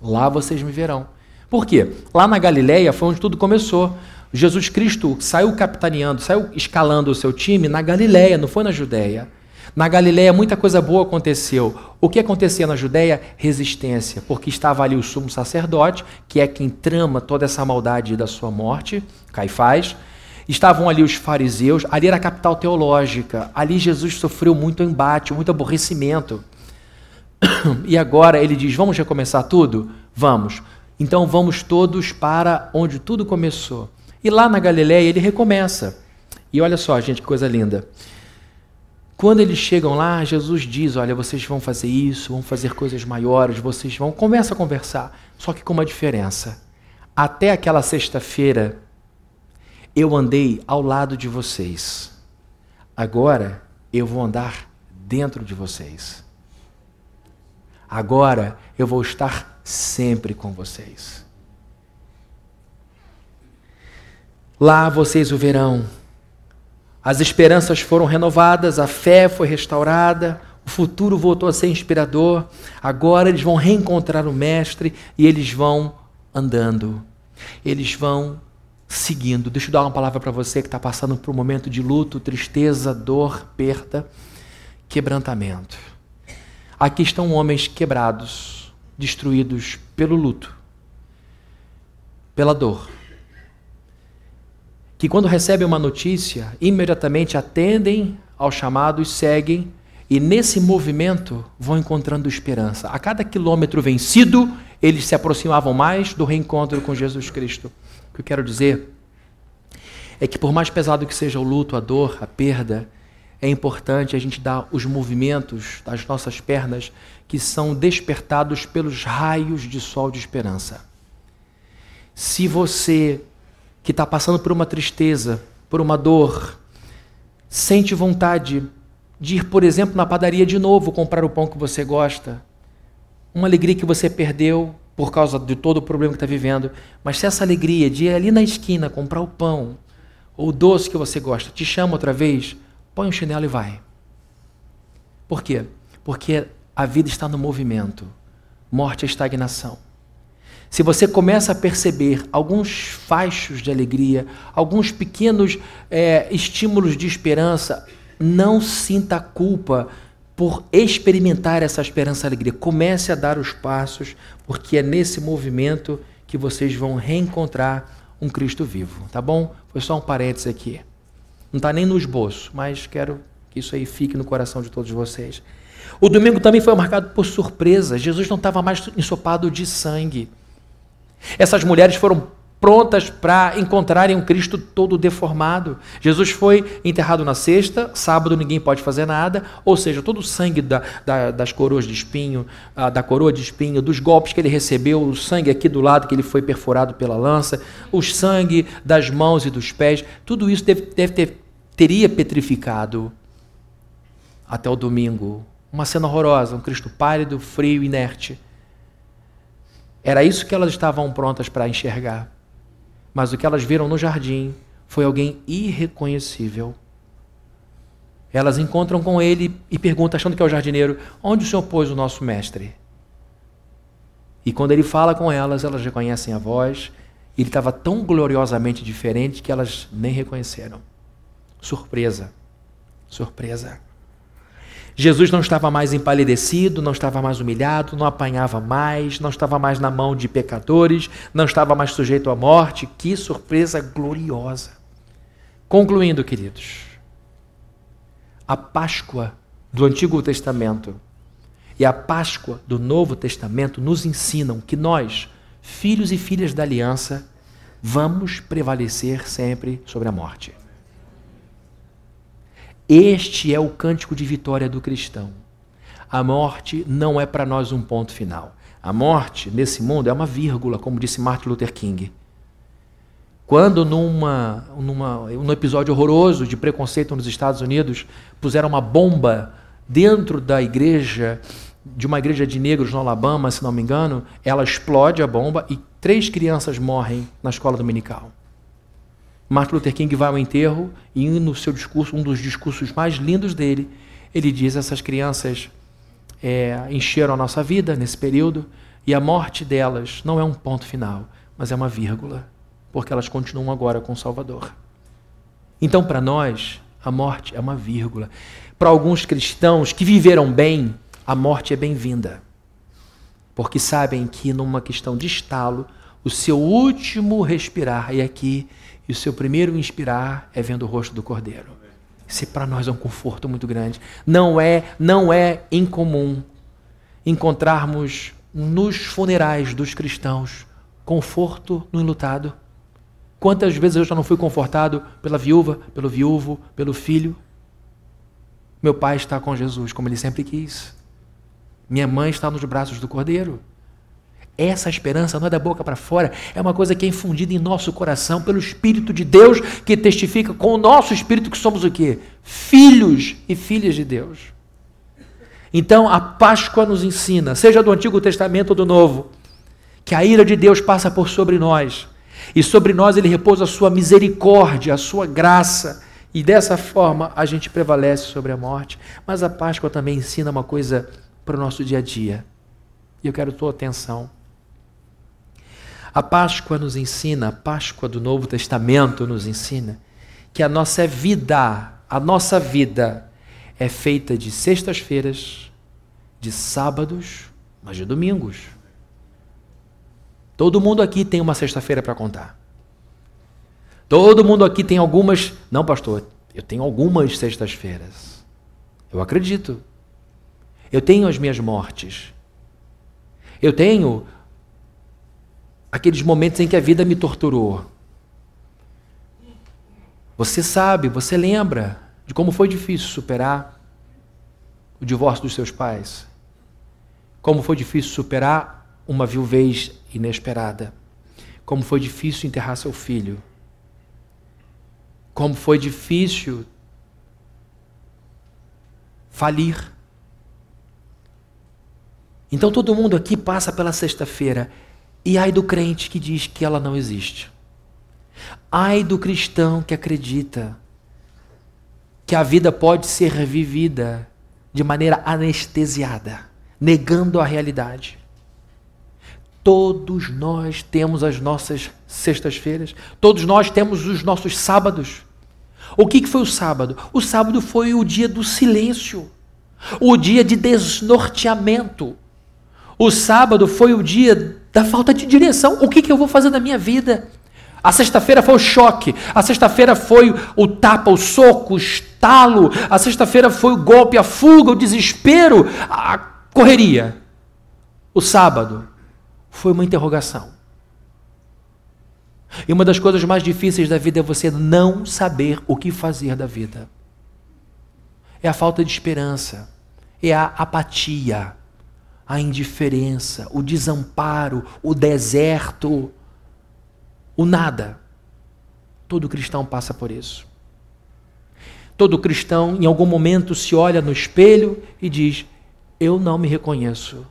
Lá vocês me verão. Por quê? Lá na Galiléia foi onde tudo começou. Jesus Cristo saiu capitaneando, saiu escalando o seu time na Galiléia, não foi na Judéia. Na Galiléia muita coisa boa aconteceu. O que acontecia na Judéia? Resistência, porque estava ali o sumo sacerdote, que é quem trama toda essa maldade da sua morte, Caifás. Estavam ali os fariseus, ali era a capital teológica. Ali Jesus sofreu muito embate, muito aborrecimento. E agora ele diz: Vamos recomeçar tudo? Vamos. Então vamos todos para onde tudo começou. E lá na Galiléia ele recomeça. E olha só, gente, que coisa linda. Quando eles chegam lá, Jesus diz: Olha, vocês vão fazer isso, vão fazer coisas maiores, vocês vão. Começa a conversar. Só que com uma diferença. Até aquela sexta-feira, eu andei ao lado de vocês. Agora, eu vou andar dentro de vocês. Agora, eu vou estar sempre com vocês. Lá vocês o verão as esperanças foram renovadas, a fé foi restaurada, o futuro voltou a ser inspirador. Agora eles vão reencontrar o Mestre e eles vão andando. Eles vão seguindo. Deixa eu dar uma palavra para você que está passando por um momento de luto, tristeza, dor, perda, quebrantamento. Aqui estão homens quebrados, destruídos pelo luto, pela dor que, quando recebem uma notícia, imediatamente atendem ao chamado e seguem, e nesse movimento vão encontrando esperança. A cada quilômetro vencido, eles se aproximavam mais do reencontro com Jesus Cristo. O que eu quero dizer é que, por mais pesado que seja o luto, a dor, a perda, é importante a gente dar os movimentos das nossas pernas que são despertados pelos raios de sol de esperança. Se você que está passando por uma tristeza, por uma dor, sente vontade de ir, por exemplo, na padaria de novo comprar o pão que você gosta, uma alegria que você perdeu por causa de todo o problema que está vivendo, mas se essa alegria de ir ali na esquina comprar o pão ou o doce que você gosta te chama outra vez, põe um chinelo e vai. Por quê? Porque a vida está no movimento, morte é estagnação. Se você começa a perceber alguns fachos de alegria, alguns pequenos é, estímulos de esperança, não sinta culpa por experimentar essa esperança e alegria. Comece a dar os passos, porque é nesse movimento que vocês vão reencontrar um Cristo vivo, tá bom? Foi só um parênteses aqui. Não está nem no esboço, mas quero que isso aí fique no coração de todos vocês. O domingo também foi marcado por surpresa. Jesus não estava mais ensopado de sangue. Essas mulheres foram prontas para encontrarem um Cristo todo deformado. Jesus foi enterrado na sexta, sábado ninguém pode fazer nada, ou seja, todo o sangue da, da, das coroas de espinho, da coroa de espinho, dos golpes que ele recebeu, o sangue aqui do lado que ele foi perfurado pela lança, o sangue das mãos e dos pés, tudo isso deve, deve ter, teria petrificado até o domingo. Uma cena horrorosa, um Cristo pálido, frio, inerte. Era isso que elas estavam prontas para enxergar. Mas o que elas viram no jardim foi alguém irreconhecível. Elas encontram com ele e perguntam, achando que é o jardineiro: Onde o senhor pôs o nosso mestre? E quando ele fala com elas, elas reconhecem a voz. Ele estava tão gloriosamente diferente que elas nem reconheceram. Surpresa. Surpresa. Jesus não estava mais empalidecido, não estava mais humilhado, não apanhava mais, não estava mais na mão de pecadores, não estava mais sujeito à morte. Que surpresa gloriosa! Concluindo, queridos, a Páscoa do Antigo Testamento e a Páscoa do Novo Testamento nos ensinam que nós, filhos e filhas da aliança, vamos prevalecer sempre sobre a morte. Este é o cântico de vitória do cristão. A morte não é para nós um ponto final. A morte nesse mundo é uma vírgula, como disse Martin Luther King. Quando numa, numa, num episódio horroroso de preconceito nos Estados Unidos, puseram uma bomba dentro da igreja, de uma igreja de negros no Alabama, se não me engano, ela explode a bomba e três crianças morrem na escola dominical. Martin Luther King vai ao enterro e no seu discurso, um dos discursos mais lindos dele, ele diz: essas crianças é, encheram a nossa vida nesse período e a morte delas não é um ponto final, mas é uma vírgula, porque elas continuam agora com o Salvador. Então, para nós, a morte é uma vírgula. Para alguns cristãos que viveram bem, a morte é bem-vinda, porque sabem que numa questão de estalo, o seu último respirar é aqui e o seu primeiro inspirar é vendo o rosto do Cordeiro. Isso para nós é um conforto muito grande. Não é, não é incomum encontrarmos nos funerais dos cristãos conforto no enlutado. Quantas vezes eu já não fui confortado pela viúva, pelo viúvo, pelo filho? Meu pai está com Jesus, como ele sempre quis. Minha mãe está nos braços do Cordeiro. Essa esperança não é da boca para fora, é uma coisa que é infundida em nosso coração pelo Espírito de Deus, que testifica com o nosso espírito que somos o quê? Filhos e filhas de Deus. Então a Páscoa nos ensina, seja do Antigo Testamento ou do Novo, que a ira de Deus passa por sobre nós, e sobre nós ele repousa a sua misericórdia, a sua graça, e dessa forma a gente prevalece sobre a morte. Mas a Páscoa também ensina uma coisa para o nosso dia a dia. E eu quero tua atenção. A Páscoa nos ensina, a Páscoa do Novo Testamento nos ensina, que a nossa vida, a nossa vida é feita de sextas-feiras, de sábados, mas de domingos. Todo mundo aqui tem uma sexta-feira para contar. Todo mundo aqui tem algumas. Não, pastor, eu tenho algumas sextas-feiras. Eu acredito. Eu tenho as minhas mortes. Eu tenho aqueles momentos em que a vida me torturou. Você sabe, você lembra de como foi difícil superar o divórcio dos seus pais? Como foi difícil superar uma viuvez inesperada? Como foi difícil enterrar seu filho? Como foi difícil falir? Então todo mundo aqui passa pela sexta-feira e ai do crente que diz que ela não existe. Ai do cristão que acredita que a vida pode ser vivida de maneira anestesiada, negando a realidade. Todos nós temos as nossas sextas-feiras, todos nós temos os nossos sábados. O que foi o sábado? O sábado foi o dia do silêncio. o dia de desnorteamento. O sábado foi o dia da falta de direção. O que, que eu vou fazer da minha vida? A sexta-feira foi o choque. A sexta-feira foi o tapa, o soco, o estalo. A sexta-feira foi o golpe, a fuga, o desespero, a correria. O sábado foi uma interrogação. E uma das coisas mais difíceis da vida é você não saber o que fazer da vida. É a falta de esperança, é a apatia, a indiferença, o desamparo, o deserto, o nada. Todo cristão passa por isso. Todo cristão, em algum momento, se olha no espelho e diz: Eu não me reconheço.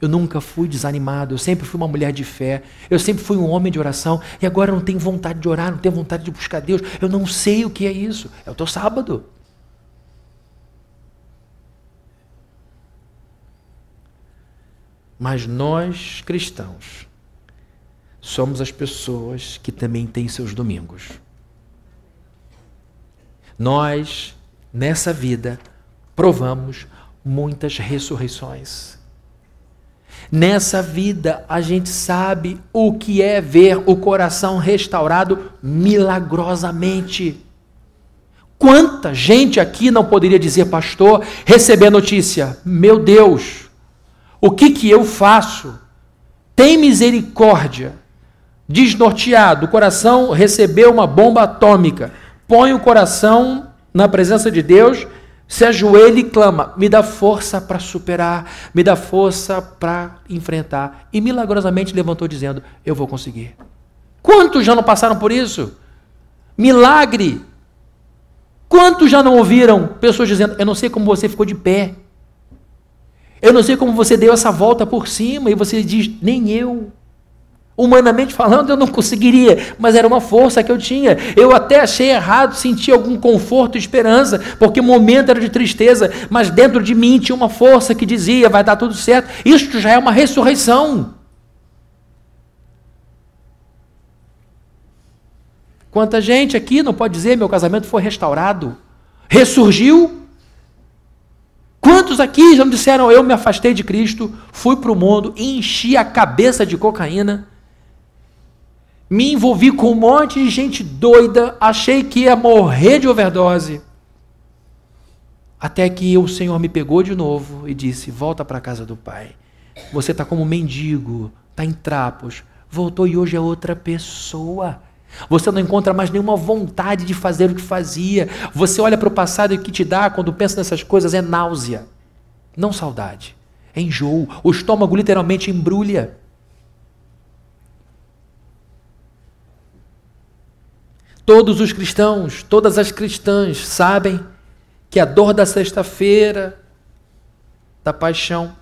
Eu nunca fui desanimado, eu sempre fui uma mulher de fé, eu sempre fui um homem de oração e agora eu não tenho vontade de orar, não tenho vontade de buscar Deus, eu não sei o que é isso. É o teu sábado. Mas nós, cristãos, somos as pessoas que também têm seus domingos. Nós, nessa vida, provamos muitas ressurreições. Nessa vida, a gente sabe o que é ver o coração restaurado milagrosamente. Quanta gente aqui não poderia dizer, pastor, receber a notícia: meu Deus, o que, que eu faço? Tem misericórdia. Desnorteado, o coração recebeu uma bomba atômica. Põe o coração na presença de Deus, se ajoelha e clama: me dá força para superar, me dá força para enfrentar. E milagrosamente levantou dizendo: eu vou conseguir. Quantos já não passaram por isso? Milagre! Quantos já não ouviram pessoas dizendo: eu não sei como você ficou de pé? Eu não sei como você deu essa volta por cima e você diz, nem eu. Humanamente falando, eu não conseguiria, mas era uma força que eu tinha. Eu até achei errado, senti algum conforto e esperança, porque o momento era de tristeza, mas dentro de mim tinha uma força que dizia: vai dar tudo certo. Isto já é uma ressurreição. Quanta gente aqui não pode dizer: meu casamento foi restaurado, ressurgiu Quantos aqui já me disseram, eu me afastei de Cristo, fui para o mundo, enchi a cabeça de cocaína, me envolvi com um monte de gente doida, achei que ia morrer de overdose. Até que o Senhor me pegou de novo e disse: Volta para a casa do Pai. Você está como mendigo, está em trapos. Voltou e hoje é outra pessoa. Você não encontra mais nenhuma vontade de fazer o que fazia. Você olha para o passado e o que te dá quando pensa nessas coisas é náusea, não saudade. É enjoo. O estômago literalmente embrulha. Todos os cristãos, todas as cristãs sabem que a dor da sexta-feira, da paixão,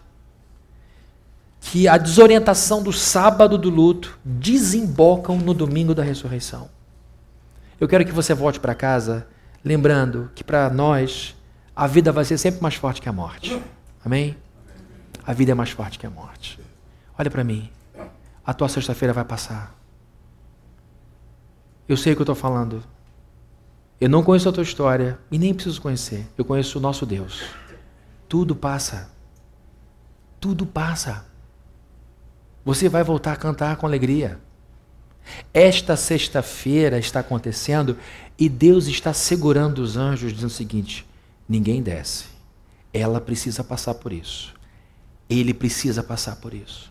que a desorientação do sábado do luto desembocam no domingo da ressurreição. Eu quero que você volte para casa lembrando que para nós a vida vai ser sempre mais forte que a morte. Amém? A vida é mais forte que a morte. Olha para mim. A tua sexta-feira vai passar. Eu sei o que eu estou falando. Eu não conheço a tua história e nem preciso conhecer. Eu conheço o nosso Deus. Tudo passa. Tudo passa. Você vai voltar a cantar com alegria. Esta sexta-feira está acontecendo e Deus está segurando os anjos, dizendo o seguinte: ninguém desce. Ela precisa passar por isso. Ele precisa passar por isso.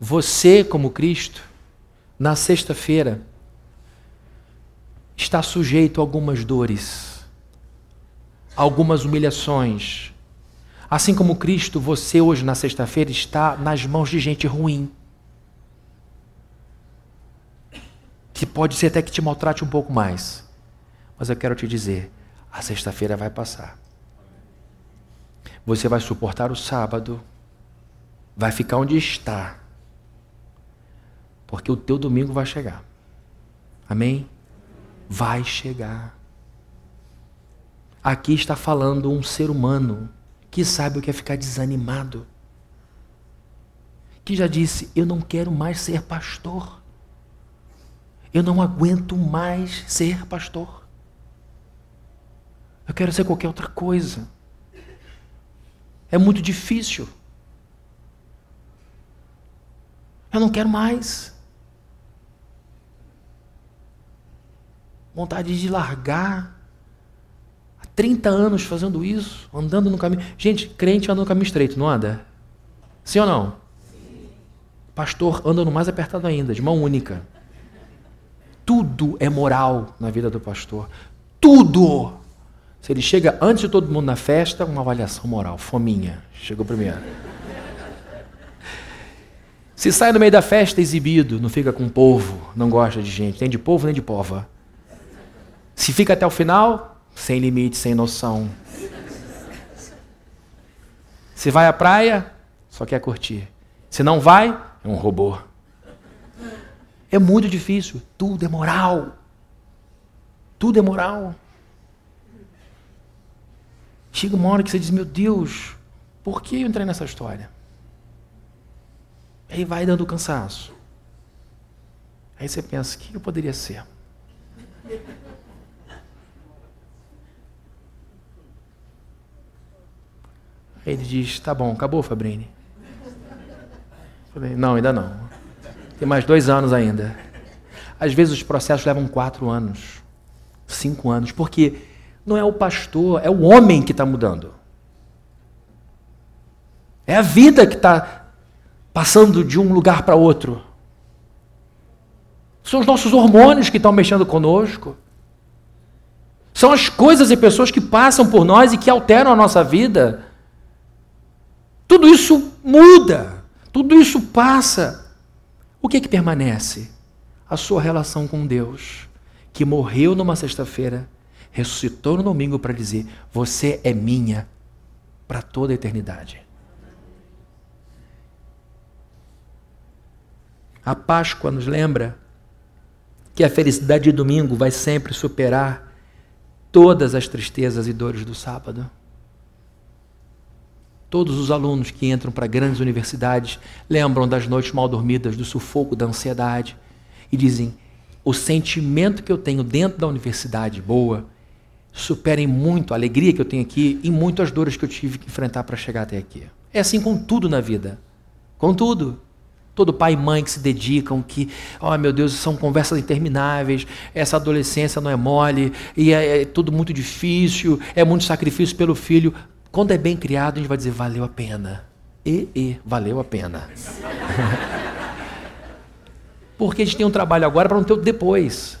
Você, como Cristo, na sexta-feira, está sujeito a algumas dores, algumas humilhações, Assim como Cristo, você hoje na sexta-feira está nas mãos de gente ruim. Que pode ser até que te maltrate um pouco mais. Mas eu quero te dizer, a sexta-feira vai passar. Você vai suportar o sábado, vai ficar onde está. Porque o teu domingo vai chegar. Amém? Vai chegar. Aqui está falando um ser humano que sabe o que é ficar desanimado, que já disse: Eu não quero mais ser pastor, eu não aguento mais ser pastor. Eu quero ser qualquer outra coisa. É muito difícil. Eu não quero mais. Vontade de largar. Há 30 anos fazendo isso, andando no caminho. Gente, crente anda no caminho estreito, não anda? Sim ou não? Sim. Pastor anda no mais apertado ainda, de mão única. Tudo é moral na vida do pastor. Tudo! Se ele chega antes de todo mundo na festa, uma avaliação moral. Fominha. Chegou primeiro. Se sai no meio da festa exibido, não fica com o povo, não gosta de gente, nem de povo nem de pova. Se fica até o final, sem limite, sem noção. Se vai à praia, só quer curtir. Se não vai, é um robô. É muito difícil. Tudo é moral. Tudo é moral. Chega uma hora que você diz: Meu Deus, por que eu entrei nessa história? Aí vai dando cansaço. Aí você pensa: O que eu poderia ser? Aí ele diz: Tá bom, acabou, Fabrini? Falei: Não, ainda não. Tem mais dois anos ainda. Às vezes os processos levam quatro anos, cinco anos, porque não é o pastor, é o homem que está mudando. É a vida que está passando de um lugar para outro. São os nossos hormônios que estão mexendo conosco. São as coisas e pessoas que passam por nós e que alteram a nossa vida. Tudo isso muda, tudo isso passa. O que é que permanece? A sua relação com Deus, que morreu numa sexta-feira, ressuscitou no domingo para dizer: Você é minha para toda a eternidade. A Páscoa nos lembra que a felicidade de domingo vai sempre superar todas as tristezas e dores do sábado. Todos os alunos que entram para grandes universidades lembram das noites mal dormidas, do sufoco da ansiedade e dizem: o sentimento que eu tenho dentro da universidade boa superem muito a alegria que eu tenho aqui e muito as dores que eu tive que enfrentar para chegar até aqui. É assim com tudo na vida. Com tudo. Todo pai e mãe que se dedicam, que, oh meu Deus, são conversas intermináveis, essa adolescência não é mole, e é, é tudo muito difícil, é muito sacrifício pelo filho. Quando é bem criado, a gente vai dizer, valeu a pena. E, e, valeu a pena. Porque a gente tem um trabalho agora para não ter o depois.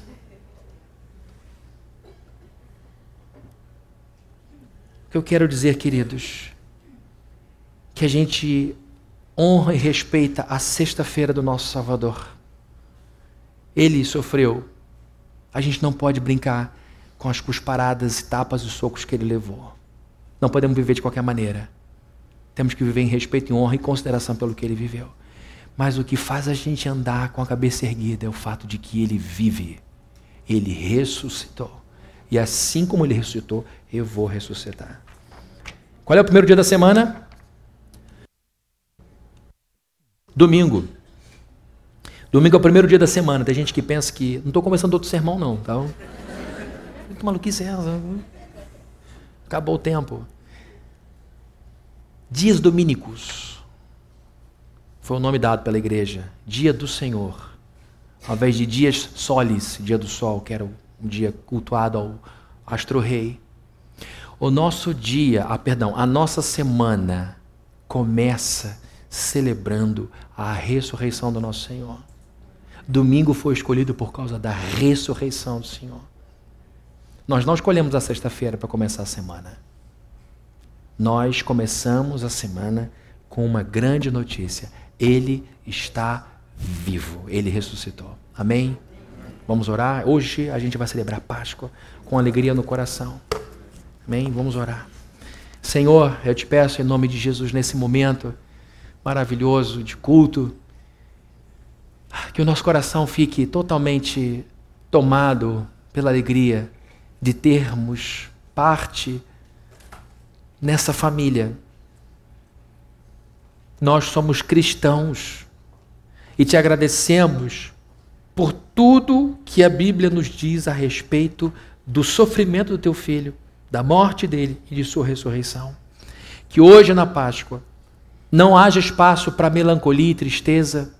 O que eu quero dizer, queridos, que a gente honra e respeita a sexta-feira do nosso Salvador. Ele sofreu. A gente não pode brincar com as cusparadas e tapas e socos que ele levou. Não podemos viver de qualquer maneira. Temos que viver em respeito, em honra e consideração pelo que ele viveu. Mas o que faz a gente andar com a cabeça erguida é o fato de que ele vive. Ele ressuscitou. E assim como ele ressuscitou, eu vou ressuscitar. Qual é o primeiro dia da semana? Domingo. Domingo é o primeiro dia da semana. Tem gente que pensa que. Não estou começando outro sermão, não. Tá? Que maluquice é essa? Acabou o tempo. Dias domínicos foi o nome dado pela igreja. Dia do Senhor. Ao invés de dias solis, dia do sol, que era um dia cultuado ao astro-rei. O nosso dia, ah, perdão, a nossa semana começa celebrando a ressurreição do nosso Senhor. Domingo foi escolhido por causa da ressurreição do Senhor. Nós não escolhemos a sexta-feira para começar a semana. Nós começamos a semana com uma grande notícia. Ele está vivo. Ele ressuscitou. Amém? Vamos orar? Hoje a gente vai celebrar Páscoa com alegria no coração. Amém? Vamos orar. Senhor, eu te peço em nome de Jesus nesse momento maravilhoso de culto, que o nosso coração fique totalmente tomado pela alegria de termos parte nessa família. Nós somos cristãos e te agradecemos por tudo que a Bíblia nos diz a respeito do sofrimento do teu filho, da morte dele e de sua ressurreição. Que hoje na Páscoa não haja espaço para melancolia e tristeza,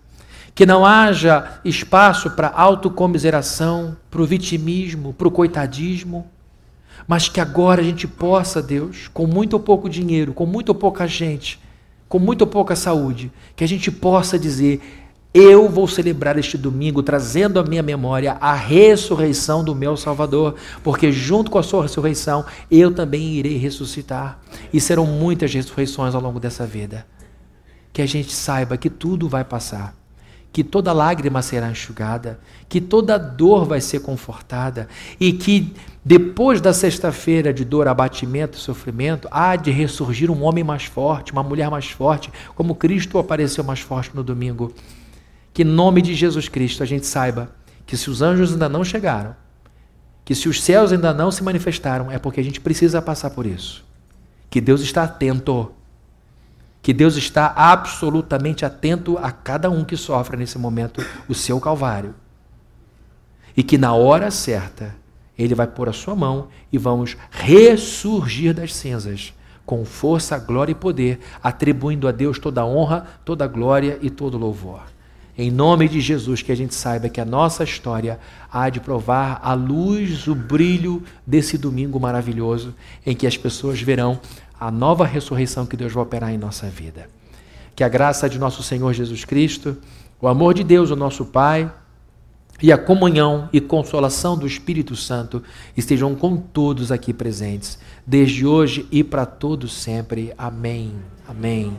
que não haja espaço para autocomiseração, para o vitimismo, para o coitadismo, mas que agora a gente possa, Deus, com muito ou pouco dinheiro, com muito ou pouca gente, com muito ou pouca saúde, que a gente possa dizer: eu vou celebrar este domingo trazendo à minha memória a ressurreição do meu Salvador, porque junto com a sua ressurreição eu também irei ressuscitar. E serão muitas ressurreições ao longo dessa vida. Que a gente saiba que tudo vai passar, que toda lágrima será enxugada, que toda dor vai ser confortada e que depois da sexta-feira de dor, abatimento sofrimento, há de ressurgir um homem mais forte, uma mulher mais forte, como Cristo apareceu mais forte no domingo. Que em nome de Jesus Cristo a gente saiba que se os anjos ainda não chegaram, que se os céus ainda não se manifestaram, é porque a gente precisa passar por isso. Que Deus está atento. Que Deus está absolutamente atento a cada um que sofre nesse momento o seu calvário. E que na hora certa, Ele vai pôr a sua mão e vamos ressurgir das cinzas com força, glória e poder, atribuindo a Deus toda a honra, toda a glória e todo o louvor. Em nome de Jesus, que a gente saiba que a nossa história há de provar a luz, o brilho desse domingo maravilhoso, em que as pessoas verão a nova ressurreição que Deus vai operar em nossa vida. Que a graça de nosso Senhor Jesus Cristo, o amor de Deus, o nosso Pai, e a comunhão e consolação do Espírito Santo estejam com todos aqui presentes, desde hoje e para todos sempre. Amém. Amém.